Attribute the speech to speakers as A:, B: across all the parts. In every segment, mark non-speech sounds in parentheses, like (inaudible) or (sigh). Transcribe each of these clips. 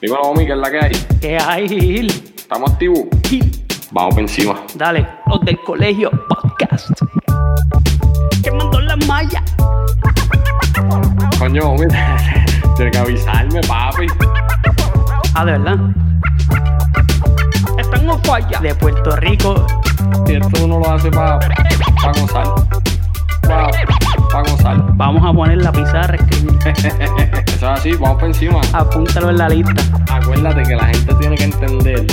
A: Dímelo, homie, ¿qué es la que hay?
B: ¿Qué hay, Gil?
A: ¿Estamos activos?
B: Gil,
A: Vamos por encima.
B: Dale, los del colegio podcast. Que mandó la malla.
A: Coño, homie, (laughs) tienes que avisarme, papi.
B: Ah, de verdad. Están en falla. De Puerto Rico.
A: Si esto uno lo hace para pa gozar. Para pa gozar.
B: Vamos a poner la pizarra, escribir. (laughs)
A: Eso es así, vamos por encima.
B: Apúntalo en la lista.
A: Acuérdate que la gente tiene que entender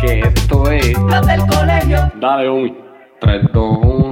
A: que esto es.
B: Los del colegio.
A: Dale, homie. 3, 2, 1.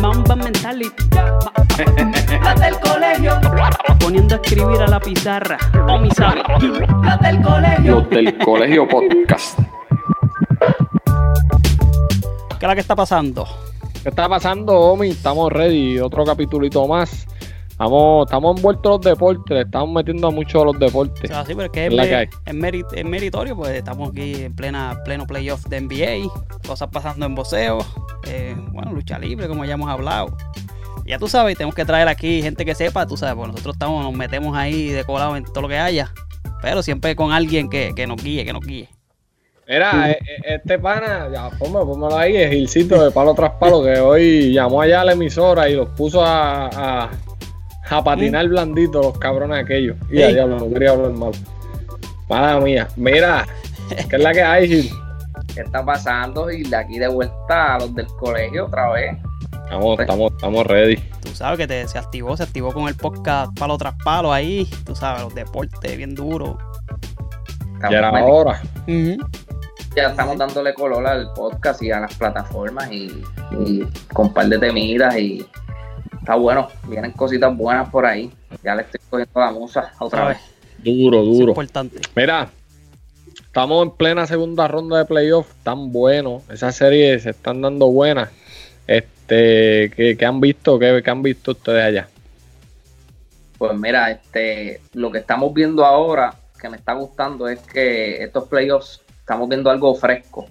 B: Ma- Mamba mentality. Las del colegio. Poniendo a escribir a la pizarra. O mi sabe. Las del colegio.
A: Los del colegio podcast.
B: ¿Qué es la que está pasando?
A: ¿Qué está pasando, homie? Estamos ready. Otro capitulito más. Estamos, estamos envueltos en los deportes. Le estamos metiendo mucho a los deportes.
B: así, pero es que
A: Es la que
B: es meri- es meritorio, pues estamos aquí en plena, pleno playoff de NBA, cosas pasando en boxeo, eh, bueno, lucha libre, como ya hemos hablado. Ya tú sabes, tenemos que traer aquí gente que sepa, tú sabes, pues nosotros estamos, nos metemos ahí de colado en todo lo que haya, pero siempre con alguien que, que nos guíe, que nos guíe.
A: Mira, eh, eh, este pana, ya, ponme, pónmelo ahí, es Gilcito de palo tras palo, que hoy llamó allá a la emisora y los puso a, a, (laughs) a patinar blandito los cabrones aquellos. Y a diablo, no quería hablar mal. Mala mía. Mira, ¿qué es la que hay, Gil?
C: ¿Qué está pasando? Y de aquí de vuelta a los del colegio otra vez.
A: Estamos, estamos, estamos ready.
B: Tú sabes que te- se activó, se activó con el podcast palo tras palo ahí, tú sabes, los deportes bien duros.
C: Estamos
A: Ya era hora.
C: Ya estamos dándole color al podcast y a las plataformas y, y con un par de temidas y está bueno. Vienen cositas buenas por ahí. Ya le estoy cogiendo la musa otra vez.
A: Duro,
B: Es
A: duro.
B: importante.
A: Mira, estamos en plena segunda ronda de playoff, tan buenos, esas series se están dando buenas. Este, ¿qué, qué han visto? ¿Qué, qué han visto ustedes allá?
C: Pues mira, este, lo que estamos viendo ahora, que me está gustando, es que estos playoffs estamos viendo algo fresco.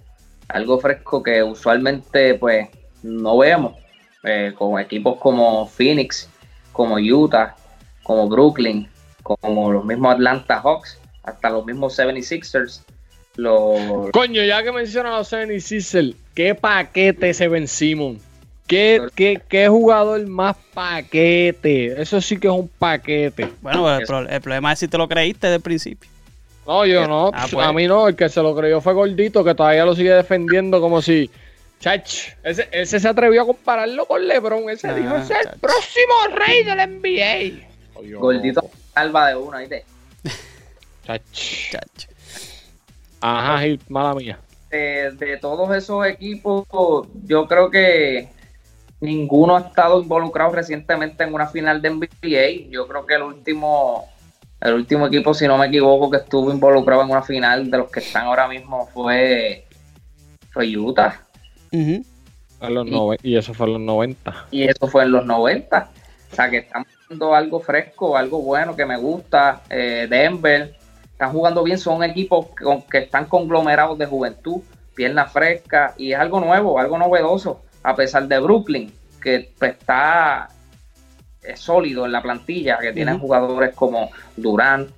C: Algo fresco que usualmente pues no vemos. Eh, con equipos como Phoenix, como Utah, como Brooklyn, como los mismos Atlanta Hawks, hasta los mismos 76ers. Los,
A: Coño, ya que mencionan a los 76ers, ¿qué paquete se Ben Simon? ¿Qué, qué, qué jugador más paquete? Eso sí que es un paquete.
B: Bueno, el,
C: Eso.
B: pro- el problema es si te lo creíste desde el principio.
A: No, yo no.
B: Ah, pues.
A: A mí no. El que se lo creyó fue Gordito, que todavía lo sigue defendiendo como si. Chach, ese, ese se atrevió a compararlo con LeBron. Ese
B: Ah,
A: dijo: ese es el
B: chach.
A: próximo rey del NBA.
C: Gordito salva de una, ¿viste?
A: Chach.
B: Chacho.
A: Ajá, Gil, mala mía.
C: de, de todos esos equipos, yo creo que ninguno ha estado involucrado recientemente en una final de NBA. Yo creo que el último, el último equipo, si no me equivoco, que estuvo involucrado en una final de los que están ahora mismo fue, fue Utah.
A: En los
C: Y-
A: nove- y eso fue en los 90.
C: Y eso fue en los 90. O sea que están haciendo algo fresco, algo bueno que me gusta. Eh, Denver, están jugando bien, son equipos con- que están conglomerados de juventud, pierna fresca, y es algo nuevo, algo novedoso, a pesar de Brooklyn, que pues, está es sólido en la plantilla, que tienen jugadores como Durant,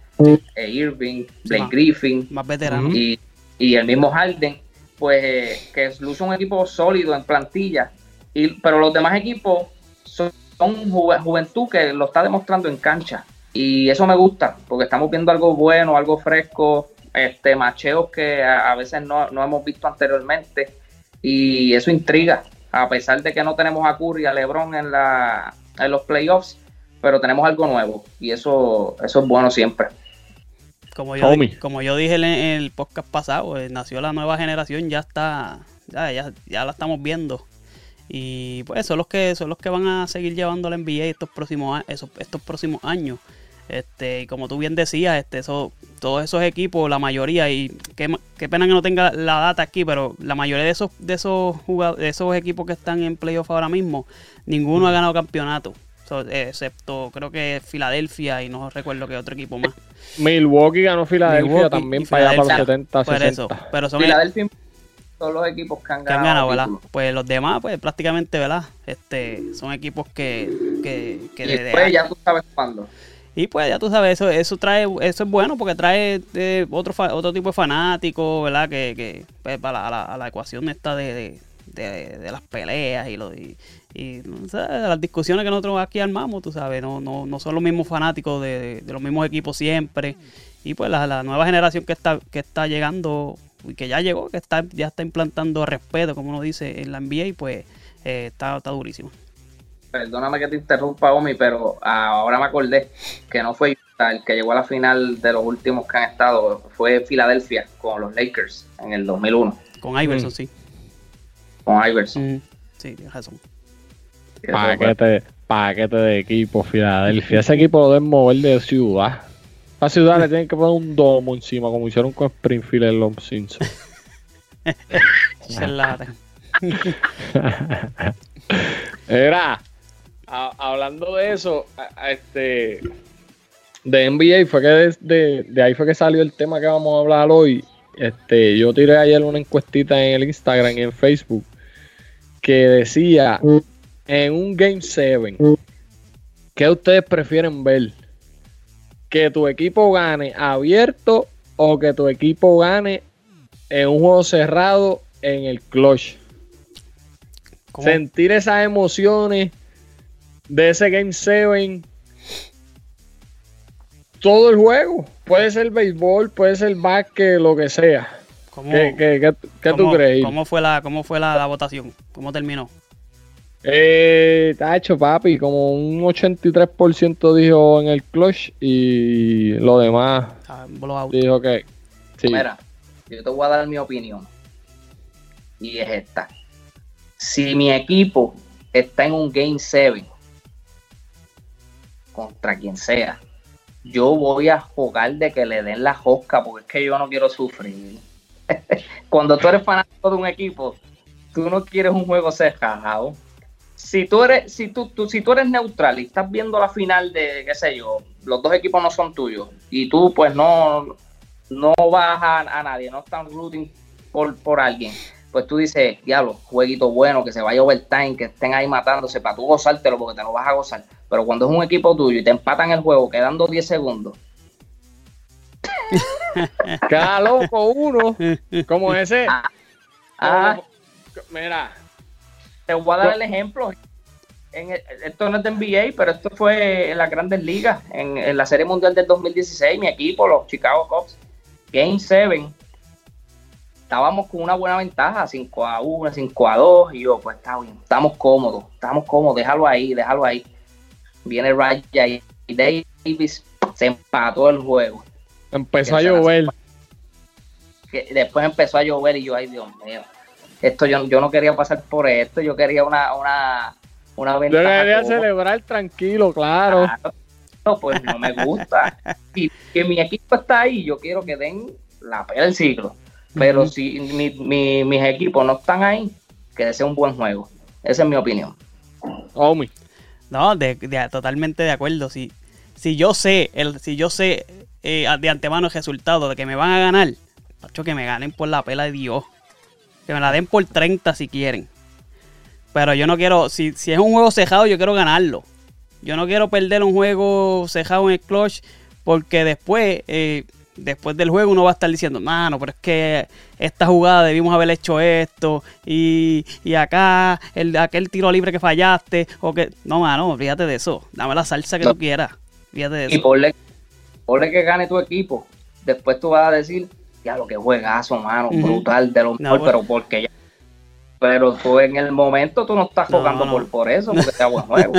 C: eh, Irving, Blake. Griffin,
B: Más veterano.
C: Y, y el mismo Harden, pues que luce un equipo sólido en plantilla, y, pero los demás equipos son, son juve- juventud que lo está demostrando en cancha. Y eso me gusta, porque estamos viendo algo bueno, algo fresco, este macheos que a, a veces no, no hemos visto anteriormente, y eso intriga, a pesar de que no tenemos a Curry, a LeBron en, la, en los playoffs, pero tenemos algo nuevo, y eso, eso es bueno siempre.
B: Como yo, como yo dije en el podcast pasado, eh, nació la nueva generación, ya está, ya, ya, ya la estamos viendo. Y pues son los que son los que van a seguir llevando la NBA estos próximos esos- estos próximos años. Este, y como tú bien decías, este, eso, todos esos equipos, la mayoría, y qué, qué pena que no tenga la data aquí, pero la mayoría de esos, de esos jugado- de esos equipos que están en playoff ahora mismo, ninguno ha ganado campeonato. So, excepto creo que Filadelfia y no recuerdo qué otro equipo más.
A: Milwaukee ganó Filadelfia
B: Milwaukee
A: también
B: y
A: para allá para los
B: Filadelfia.
A: 70,
B: Por
A: 60.
B: eso, pero son
C: Filadelfia son los equipos que han
B: que han
C: ganado.
B: ¿verdad? Pues los demás, pues prácticamente, ¿verdad? Este, son equipos que, que, que
C: Y
B: de- de-
C: después ya tú sabes cuándo.
B: y pues ya tú sabes, eso, eso trae, eso es bueno porque trae eh, otro fa- otro tipo de fanáticos, ¿verdad? Que, que pues, para la, a la, a la ecuación esta de, de, de- de las peleas y, lo, y, y, no sé, de las discusiones que nosotros aquí armamos, tú sabes, no, no, no son los mismos fanáticos de, de los mismos equipos siempre. Y pues la, la nueva generación que está, que está llegando y que ya llegó, que está, ya está implantando respeto, como uno dice en la NBA, pues eh, está, está durísimo.
C: Perdóname que te interrumpa, Omi, pero ahora me acordé que no fue Utah el que llegó a la final de los últimos que han estado, fue Filadelfia con los Lakers en el 2001,
B: Con Iverson,
A: Mm.
B: sí.
C: con Iverson.
B: Mm, sí, tienes razón.
A: Paquete, paquete de equipo, Filadelfia. Ese equipo lo deben mover de ciudad. A ciudad le tienen que poner un domo encima, como hicieron con Springfield en los Simpsons. (laughs) Era, a- hablando de eso, a- a este de NBA fue que de, de- de ahí fue que salió el tema que vamos a hablar hoy. Este, yo tiré ayer una encuestita en el Instagram y en Facebook que decía en un Game 7 ¿qué ustedes prefieren ver? ¿Que tu equipo gane abierto o que tu equipo gane en un juego cerrado en el clutch?
B: ¿Cómo?
A: sentir esas emociones de ese Game 7 todo el juego. Puede ser béisbol, puede ser básquet, lo que sea.
B: ¿Cómo,
A: ¿Qué, qué- qué- qué tú crees?
B: ¿Cómo fue, la, cómo fue la, la votación? ¿Cómo terminó?
A: Eh, tacho, papi, como un 83% dijo en el clutch y lo demás
B: Ah,
A: dijo que sí.
C: Mira, yo te voy a dar mi opinión. Y es esta. Si mi equipo está en un Game 7 contra quien sea, yo voy a jugar de que le den la josca porque es que yo no quiero sufrir. (laughs) Cuando tú eres fanático de un equipo, tú no quieres un juego cerrado. Si tú eres, si tú, tú- si tú eres neutral y estás viendo la final de, qué sé yo, los dos equipos no son tuyos y tú pues no, no vas a, a nadie, no están rooting por, por alguien, pues tú dices, diablo, jueguito bueno, que se vaya overtime, que estén ahí matándose para tú gozártelo porque te lo vas a gozar. Pero cuando es un equipo tuyo y te empatan el juego quedando 10 segundos, (laughs)
A: Cada loco uno, como ese.
C: Ah, ah,
A: mira,
C: te voy a dar el ejemplo. En el- esto no es de NBA, pero esto fue en las grandes ligas, en, en la Serie Mundial del 2016, mi equipo, los Chicago Cubs, Game 7, estábamos con una buena ventaja, 5 a 1, 5 a 2, y yo, pues está bien, estamos cómodos, estamos cómodos, déjalo ahí, déjalo ahí. Viene Raya y Davis, se empató el juego.
A: empezó a llover.
C: después empezó a llover y yo, ay Dios mío, esto yo, yo no quería pasar por esto, yo quería una, una, una
A: Yo quería celebrar tranquilo, claro.
C: No, pues no me gusta. Y que mi equipo está ahí, yo quiero que den la pela del siglo. Pero si mi- mi- mis equipos no están ahí, que sea un buen juego. Esa es mi opinión.
A: Omi.
B: No, de, de- totalmente de acuerdo. Si, si yo sé, el, si yo sé eh, de antemano el resultado de que me van a ganar, macho, que me ganen por la pela de Dios. Que me la den por 30 si quieren. Pero yo no quiero, si, si es un juego cejado, yo quiero ganarlo. Yo no quiero perder un juego cejado en el clutch porque después, eh, después del juego uno va a estar diciendo, mano, pero es que esta jugada debimos haber hecho esto y, y acá, el, aquel tiro libre que fallaste, o que, no, mano, fíjate de eso, dame la salsa que
C: No.
B: tú quieras, fíjate de
C: Y
B: eso.
C: ponle, ponle que gane tu equipo. Después tú vas a decir, ya lo que juegazo, mano, brutal, de lo
B: No,
C: mejor, pero porque ya. Pero tú en el momento tú no estás jugando
B: no.
C: Por, por eso, porque (laughs) sea buen juego.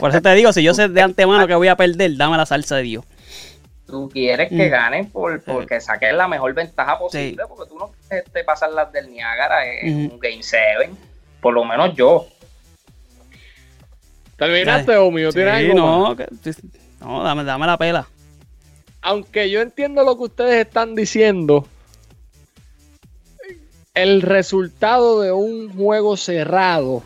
B: Por eso te digo, si yo sé de antemano que voy a perder, dame la salsa de Dios.
C: Tú quieres que
B: Mm.
C: ganen por, porque saques la mejor ventaja posible, porque tú no quieres este, pasar las del Niágara en un Game 7. Por lo menos yo.
A: ¿Terminaste, Omi? ¿O tienes
B: Sí,
A: algo
B: no, que- No, dame, dame la pela.
A: Aunque yo entiendo lo que ustedes están diciendo, el resultado de un juego cerrado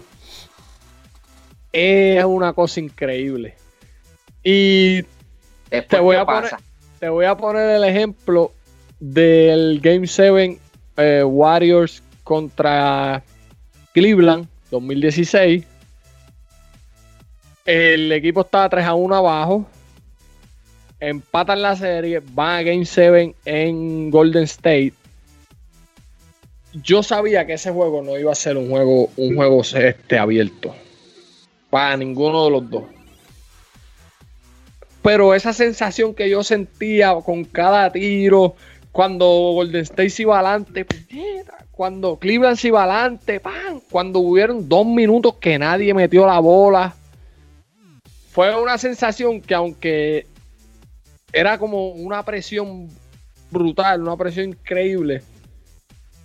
A: es una cosa increíble. Y
C: Después,
A: Te voy
C: ¿qué
A: a poner-
C: pasa?
A: te voy a poner el ejemplo del Game 7 eh, Warriors contra Cleveland 2016. El equipo estaba 3 a 1 abajo. Empatan la serie, van a Game 7 en Golden State. Yo sabía que ese juego no iba a ser un juego, un juego este, abierto. Para ninguno de los dos. Pero esa sensación que yo sentía con cada tiro, cuando Golden State se iba adelante, cuando Cleveland se iba adelante, ¡pam! cuando hubieron dos minutos que nadie metió la bola, fue una sensación que aunque era como una presión brutal, una presión increíble,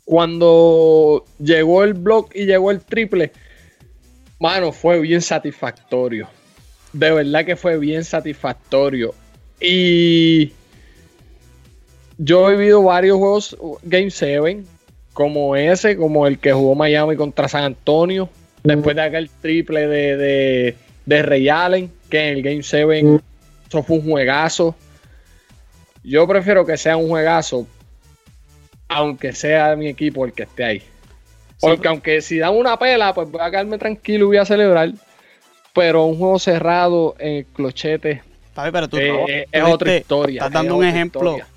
A: cuando llegó el block y llegó el triple, mano, fue bien satisfactorio de verdad que fue bien satisfactorio. Y yo he vivido varios juegos Game 7, como ese, como el que jugó Miami contra San Antonio, después de aquel triple de, de, de Ray Allen, que en el Game 7 eso fue un juegazo. Yo prefiero que sea un juegazo, aunque sea mi equipo el que esté ahí. Porque aunque si dan una pela, pues voy a quedarme tranquilo y voy a celebrar. Pero un juego cerrado en el clochete
B: Papi, pero tú,
A: eh,
B: tú
A: es otra historia.
B: Estás
A: es
B: dando un ejemplo.
A: historia.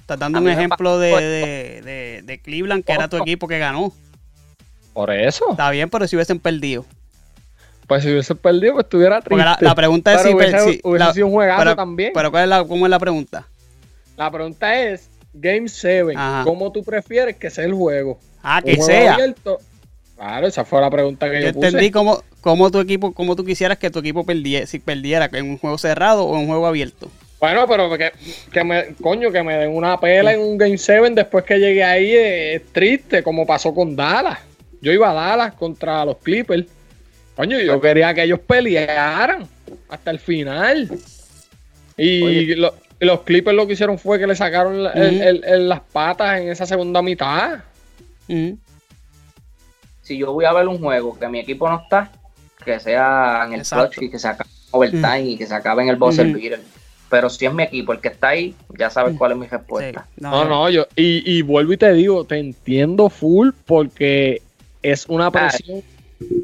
B: Estás dando un ejemplo de,
C: pasó
B: de, de- de Cleveland, que era tu equipo que ganó.
A: Por eso.
B: Está bien, pero si hubiesen perdido.
A: Pues si hubiese perdido, pues estuviera triste.
B: Porque la, la pregunta es
A: Pero
B: si,
A: hubiese,
B: si-
A: hubiese
B: la-
A: sido un juegazo
B: pero,
A: también.
B: Pero ¿cuál es la, ¿cómo es la pregunta?
A: La pregunta es, Game 7,
B: Ajá.
A: ¿cómo tú prefieres que sea el juego?
B: Ah,
A: ¿Un
B: que
A: juego
B: sea.
A: abierto? Claro, esa fue la pregunta que yo,
B: Yo
A: puse.
B: entendí cómo, cómo tu equipo, cómo tú quisieras que tu equipo perdiera, si perdiera en un juego cerrado o en un juego abierto.
A: Bueno, pero que, que me, coño, que me den una pela en un Game 7 después que llegué ahí es, es triste, como pasó con Dallas. Yo iba a Dallas contra los Clippers. Coño, yo quería que ellos pelearan hasta el final. Y lo- los Clippers lo que hicieron fue que le sacaron la- el-
B: Ujú.
A: el- el- las patas en esa segunda mitad.
C: Si yo voy a ver un juego que mi equipo no está, que sea en el
B: Exacto.
C: clutch y que se acabe en overtime y que se acabe en el buzzer beater. Pero si es mi equipo el que está ahí, ya sabes cuál es mi respuesta.
B: Sí.
A: No, no, yo, y, y vuelvo y te digo, te entiendo full porque es una presión,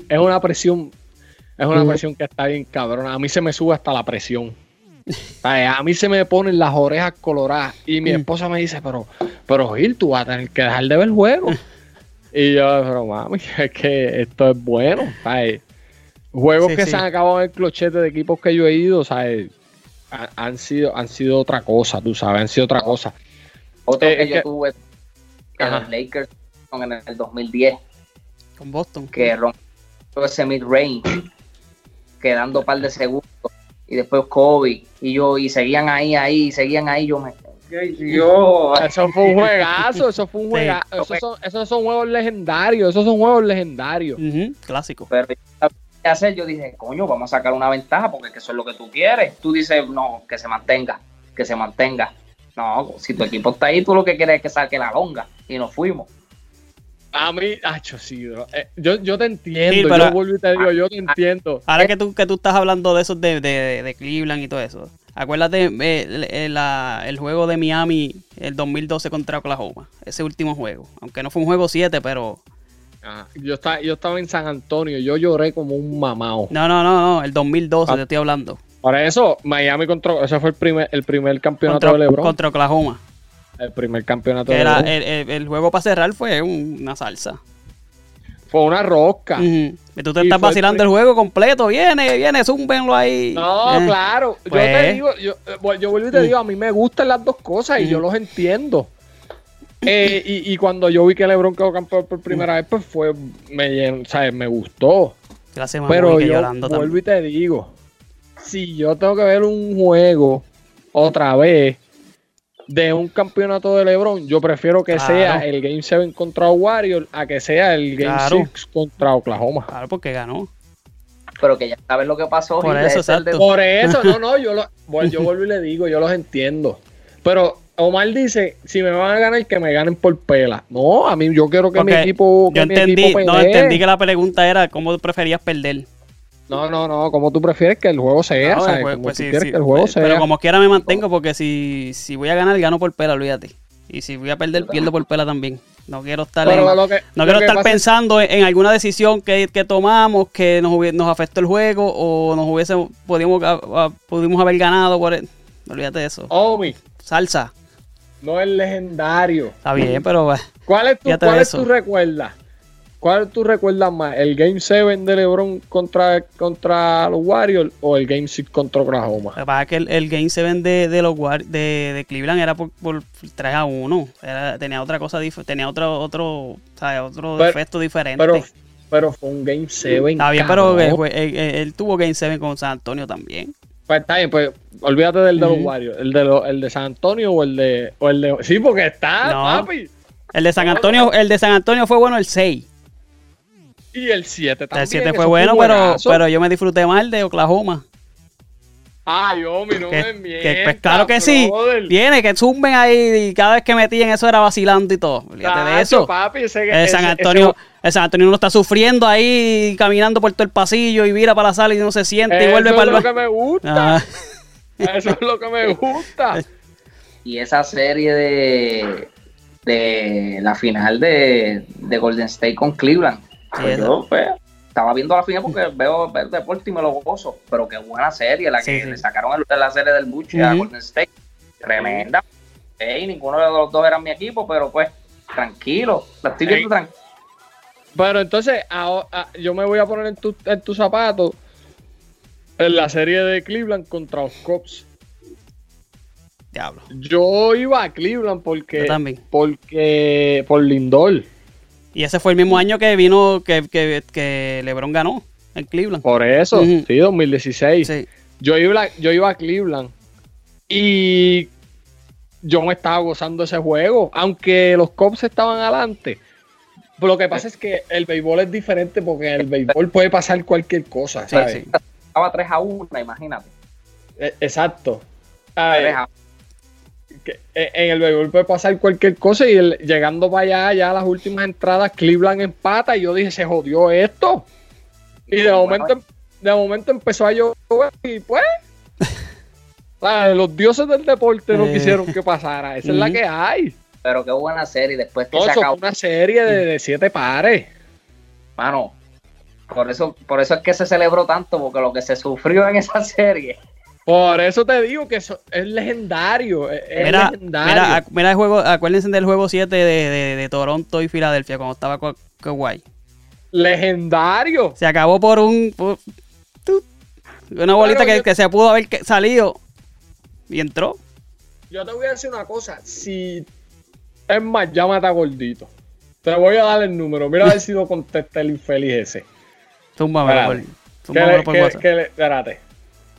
A: es una presión, es una presión que está bien cabrona. A mí se me sube hasta la presión. A mí se me ponen las orejas coloradas y mi
B: Mm.
A: esposa me dice, pero, pero Gil, tú vas a tener que dejar de ver el juego. y yo, pero mami, (laughs) es que esto es bueno. ¿sabes? Juegos
B: Sí,
A: que
B: sí.
A: se han acabado en el clochete de equipos que yo he ido, ¿sabes? Ha- Han sido, han sido otra cosa, tú sabes, han sido otra cosa.
C: Otro
A: Eh,
C: que yo
A: que-
C: tuve que
A: Ajá.
C: los Lakers en el 2010,
B: Con Boston.
C: que rompió ese mid-range, quedando un par de segundos, y después Kobe, y yo, y seguían ahí, ahí, y seguían ahí, yo me... Yo, (laughs)
A: Eso fue un juegazo, eso fue un
B: Sí.
A: juegazo. Esos son, esos son juegos legendarios, esos son juegos legendarios.
B: Ujú, Clásico.
C: pero yo hacer, yo dije, coño, vamos a sacar una ventaja, porque eso es lo que tú quieres. Tú dices, no, que se mantenga, que se mantenga. No, si tu equipo está ahí, tú lo que quieres es que saque la longa, y nos fuimos.
A: A mí, acho, sí, bro. Eh, yo, yo te entiendo,
B: Sí, pero-
A: yo vuelvo y te digo, yo te entiendo.
B: Ahora que tú, que tú estás hablando de esos de, de, de Cleveland y todo eso, acuérdate eh, el, el- la- el juego de Miami el 2012 contra Oklahoma, ese último juego. Aunque no fue un juego 7, pero...
A: Ajá. Yo, estaba, yo estaba en San Antonio, yo lloré como un mamao.
B: No, no, no, no, el 2012
A: Ah.
B: te estoy hablando.
A: Por eso, Miami contra. Ese fue el primer, el primer campeonato
B: Contra,
A: de LeBron.
B: contra Oklahoma.
A: El primer campeonato de LeBron.
B: el, el- el juego para cerrar fue un- una salsa.
A: Fue una rosca.
B: Y tú te
A: Y
B: estás vacilando el juego completo. Viene, viene, zúmbenlo ahí.
A: No,
B: Eh,
A: claro. Yo
B: pues.
A: te digo, yo, eh, yo vuelvo y te
B: Mm.
A: digo, a mí me gustan las dos cosas y yo los entiendo. Eh, y, y cuando yo vi que LeBron quedó campeón por primera vez, pues fue, me, ¿sabes? me gustó.
B: Clase mamón,
A: Pero yo vuelvo
B: también.
A: y te digo, si yo tengo que ver un juego otra vez de un campeonato de LeBron, yo prefiero que
B: Claro.
A: sea el Game 7 contra Warriors a que sea el Game
B: Claro.
A: 6 contra Oklahoma.
B: Claro, porque ganó.
C: pero que ya sabes lo que pasó.
B: Por eso,
C: de-.
A: Por eso, no, no, yo, lo, (laughs) bueno, yo vuelvo y le digo, yo los entiendo. Pero Omar dice, si me van a ganar, que me ganen por pela. No, a mí yo quiero que mi equipo... que
B: Yo
A: mi
B: entendí,
A: equipo
B: no, entendí que la pregunta era cómo preferías perder.
A: No, no, no, como tú prefieres que el juego sea, ¿sabes?
B: pues-
A: como
B: pues
A: tú
B: sí,
A: quieres
B: sí,
A: que el juego
B: pues,
A: sea.
B: Pero como quiera me mantengo porque si, si voy a ganar, gano por pela, olvídate. Y si voy a perder, pierdo por pela también. No quiero estar, en-
A: que-
B: no quiero estar pensando en, en alguna decisión que, que tomamos que nos, nos afectó el juego o nos hubiese pudimos, pudimos haber ganado por el- Olvídate de eso.
A: Omi,
B: Salsa.
A: no es legendario.
B: Está bien, pero eh,
A: ¿Cuál es tu, cuál es tu recuerdas? ¿Cuál tú recuerdas más? ¿El Game 7 de LeBron contra, contra los Warriors o el Game 6 contra Oklahoma?
B: Lo que pasa es que el, el Game 7 de, de los War- de, de Cleveland era por, por 3 a 1. Era, tenía otra cosa, tenía otro, otro, ¿sabes? otro
A: Pero-
B: efecto diferente.
A: Pero, pero fue un Game 7.
B: Está bien, pero él, él- tuvo Game 7 con San Antonio también.
A: Pues está bien, pues olvídate del de los. Warriors. ¿El de, los- el de San Antonio o el de, o el de. Sí, porque está,
B: No.
A: papi.
B: El de San Antonio, el de San Antonio fue bueno el 6.
A: Y el 7 también.
B: El 7
A: eso
B: fue bueno, pero, pero yo me disfruté mal de Oklahoma.
A: Ay, Omi, no
B: Que,
A: me
B: que,
A: mientas,
B: pues claro que sí.
A: brother.
B: Tiene que zumben ahí y cada vez que metían eso era vacilando y todo. De eso.
A: papi, ese-
B: El San Antonio,
A: ese-
B: el San Antonio no está sufriendo ahí caminando por todo el pasillo y vira para la sala y no se siente y
A: eso
B: vuelve
A: es
B: para el
A: lo
B: ba-
A: que me gusta.
B: Ah, (laughs)
A: Eso es lo que me gusta.
C: Y esa serie de, de la final de, de Golden State con Cleveland.
B: Sí,
C: Pues yo pues, estaba viendo la final porque veo el deporte y me lo gozo. Pero qué buena serie la que
B: Sí,
C: le sacaron el- la serie del Buche a
B: Ujú.
C: Golden State. Tremenda. Ey, ninguno de los dos eran mi equipo, pero pues tranquilo. La estoy viendo tranquilo.
A: Pero entonces, ahora- ah, yo me voy a poner en tu, en tu zapato en la serie de Cleveland contra los Cubs.
B: diablo.
A: Yo iba a Cleveland porque,
B: Yo también.
A: porque por Lindor.
B: Y ese fue el mismo año que vino, que, que, que LeBron ganó en Cleveland.
A: Por eso, sí, 2016.
B: Sí.
A: Yo, iba, yo iba a Cleveland y yo me estaba gozando ese juego, aunque los Cubs estaban adelante. Pero lo que pasa es que el béisbol es diferente porque en el béisbol puede pasar cualquier cosa, ¿sabes?
B: sí.
C: Estaba 3 a 1, imagínate.
A: E- Exacto. Ay,
C: 3 a
A: que en el béisbol puede pasar cualquier cosa y el- llegando para allá, ya las últimas entradas, Cleveland empata y yo dije, se jodió esto. Y de
C: Bueno,
A: momento, de momento empezó a llover y pues, (laughs) ¿sabes? los dioses del deporte no
B: Eh.
A: quisieron que pasara. Esa es la que hay.
C: Pero qué buena serie. Después que
A: No,
C: se
A: eso
C: acabó.
A: fue una serie de, de siete pares.
C: Mano, por eso, por eso es que se celebró tanto, porque lo que se sufrió en esa serie.
A: Por eso te digo que eso es legendario. Es, es
B: Mira,
A: legendario.
B: mira, el juego, acuérdense del juego 7 de, de- de Toronto y Filadelfia cuando estaba Ka- Kawhi.
A: legendario.
B: Se acabó por un. por- una bolita
A: Claro,
B: que,
A: yo-
B: que se pudo haber salido y entró.
A: Yo te voy a decir una cosa. Si es más, llámate a Gordito. Te voy a dar el número. Mira a ver si lo contesta el infeliz ese.
B: Túmbamelo por, por WhatsApp.
A: que le- espérate.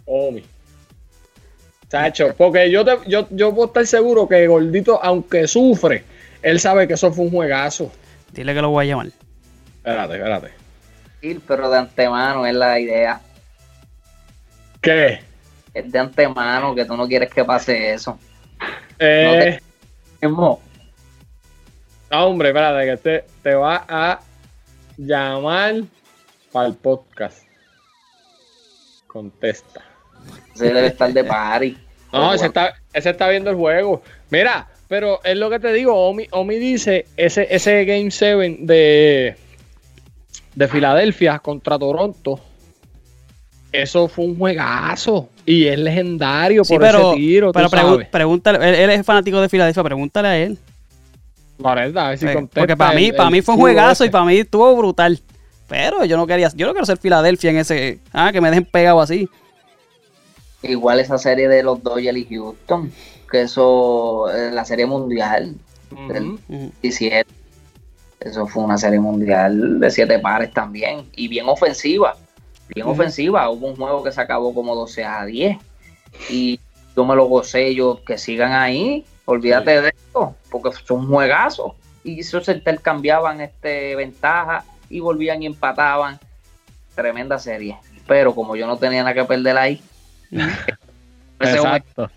A: Omi. Chacho, porque yo, te, yo, yo puedo estar seguro que Gordito, aunque sufre, él sabe que eso fue un juegazo.
B: Dile que lo voy a llamar.
A: Espérate, espérate.
C: Sí, pero de antemano es la idea.
A: ¿Qué?
C: Es de antemano que tú no quieres que pase eso.
A: Eh, no, hombre, espérate, que te, te va a llamar para el podcast. Contesta.
C: Se debe estar de party. (laughs)
A: No, ese está, ese está viendo el juego. Mira, pero es lo que te digo. Omi, Omi dice: ese, ese Game 7 de, de Filadelfia contra Toronto. Eso fue un juegazo. Y es legendario
B: Sí,
A: por
B: pero,
A: ese tiro.
B: pero pregúntale, él, él es fanático de Filadelfia, pregúntale a él.
A: La verdad, a ver si
B: Eh,
A: contesta
B: porque para mí,
A: el-
B: para mí fue un juegazo y
A: ese.
B: para mí estuvo brutal. Pero yo no quería, yo no quiero ser Filadelfia en ese, ah, que me dejen pegado así.
C: Igual esa serie de los Dodgers y Houston, que eso, eh, la serie mundial del.
A: Ujú.
C: 17. Eso fue una serie mundial de siete pares también. Y bien ofensiva. Bien ofensiva. Hubo un juego que se acabó como 12 a 10. Y yo me lo gocé. Yo que sigan ahí. Olvídate de esto. Porque son juegazos. Y eso se intercambiaban este, ventaja. Y volvían y empataban. Tremenda serie. pero como yo no tenía nada que perder ahí, (laughs)
A: Exacto.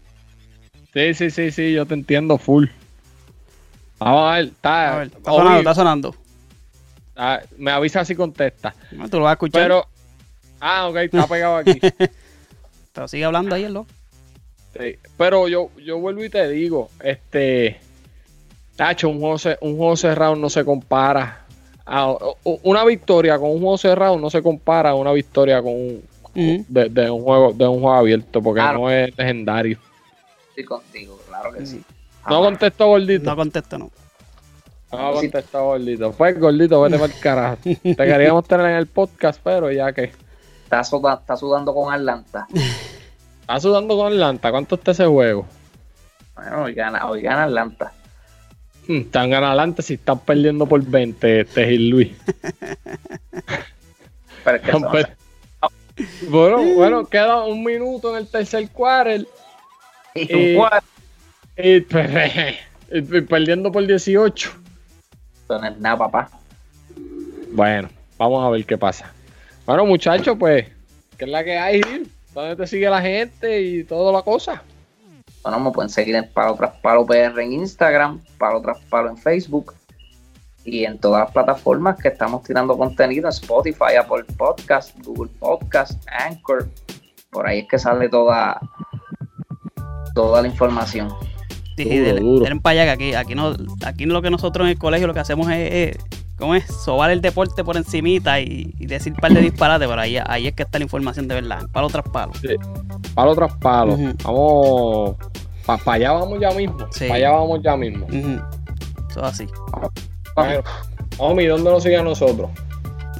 A: Sí, sí, sí, sí, yo te entiendo full. Vamos a ver, está,
B: A ver, está sonando, está sonando.
A: ah, me avisa si contesta.
B: No, tú lo vas a escuchar.
A: Pero, ah, ok, está pegado aquí. (laughs)
B: Pero sigue hablando ahí, el loco.
A: Sí, Pero yo, yo vuelvo y te digo, este, Tacho, un juego, un juego cerrado no se compara. a- una victoria con un juego cerrado no se compara a una victoria con un, De, de un juego de un juego abierto porque
C: Claro.
A: no es legendario.
C: estoy contigo, claro que sí.
A: No contestó gordito.
B: No contesto, no.
A: No contestó gordito. Pues gordito, vete para el carajo. (laughs) Te queríamos tener en el podcast, pero ya que
C: Está, suda- está sudando con Atlanta.
A: está sudando con Atlanta. ¿Cuánto está ese juego?
C: Bueno, hoy gana, hoy gana Atlanta.
A: Hmm, Están ganando adelante si están perdiendo por 20, este Gil Luis.
C: Pero es que eso (laughs) no
A: Pues, bueno, bueno, queda un minuto en el tercer quarter
C: y
A: eh,
C: un cuadro,
A: y, pues, y (laughs) perdiendo por 18.
C: eso no es nada, papá.
A: Bueno, vamos a ver qué pasa. Bueno, muchachos, pues, ¿qué es la que hay, Gil? ¿Dónde te sigue la gente y toda la cosa?
C: Bueno, me pueden seguir en Palo Tras Palo PR en Instagram, Palo Tras Palo en Facebook y en todas las plataformas que estamos tirando contenido, Spotify, Apple Podcast, Google Podcast, Anchor. Por ahí es que sale toda, toda la información.
B: Sí,
A: Duro,
B: denle-
A: duro.
B: denle para allá, que aquí, aquí, no, aquí lo que nosotros en el colegio lo que hacemos es, es ¿cómo es? Sobar el deporte por encimita y, y decir un par de disparates, pero ahí, ahí es que está la información de verdad, palo tras palo.
A: Palo tras palo. Vamos. Para allá vamos ya mismo.
B: Sí.
A: Para allá vamos ya mismo.
B: Ujú. Eso es así.
A: Bueno, Omi, ¿dónde nos sigue a nosotros?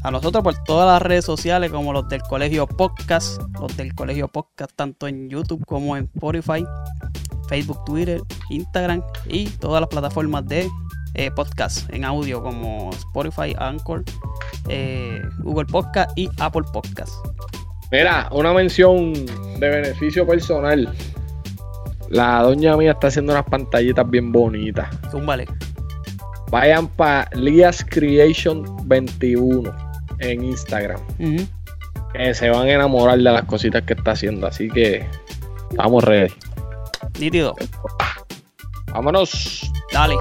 B: A nosotros por todas las redes sociales, como los del Colegio Podcast, los del Colegio Podcast, tanto en YouTube como en Spotify, Facebook, Twitter, Instagram y todas las plataformas de eh, podcast en audio como Spotify, Anchor, eh, Google Podcast y Apple Podcast.
A: Mira, una mención de beneficio personal. La doña mía está haciendo unas pantallitas bien bonitas.
B: Zúmbale.
A: Vayan para Lias Creation 21 en Instagram. Que se van a enamorar de las cositas que está haciendo. Así que estamos ready.
B: Nítido.
A: Vámonos.
B: Dale.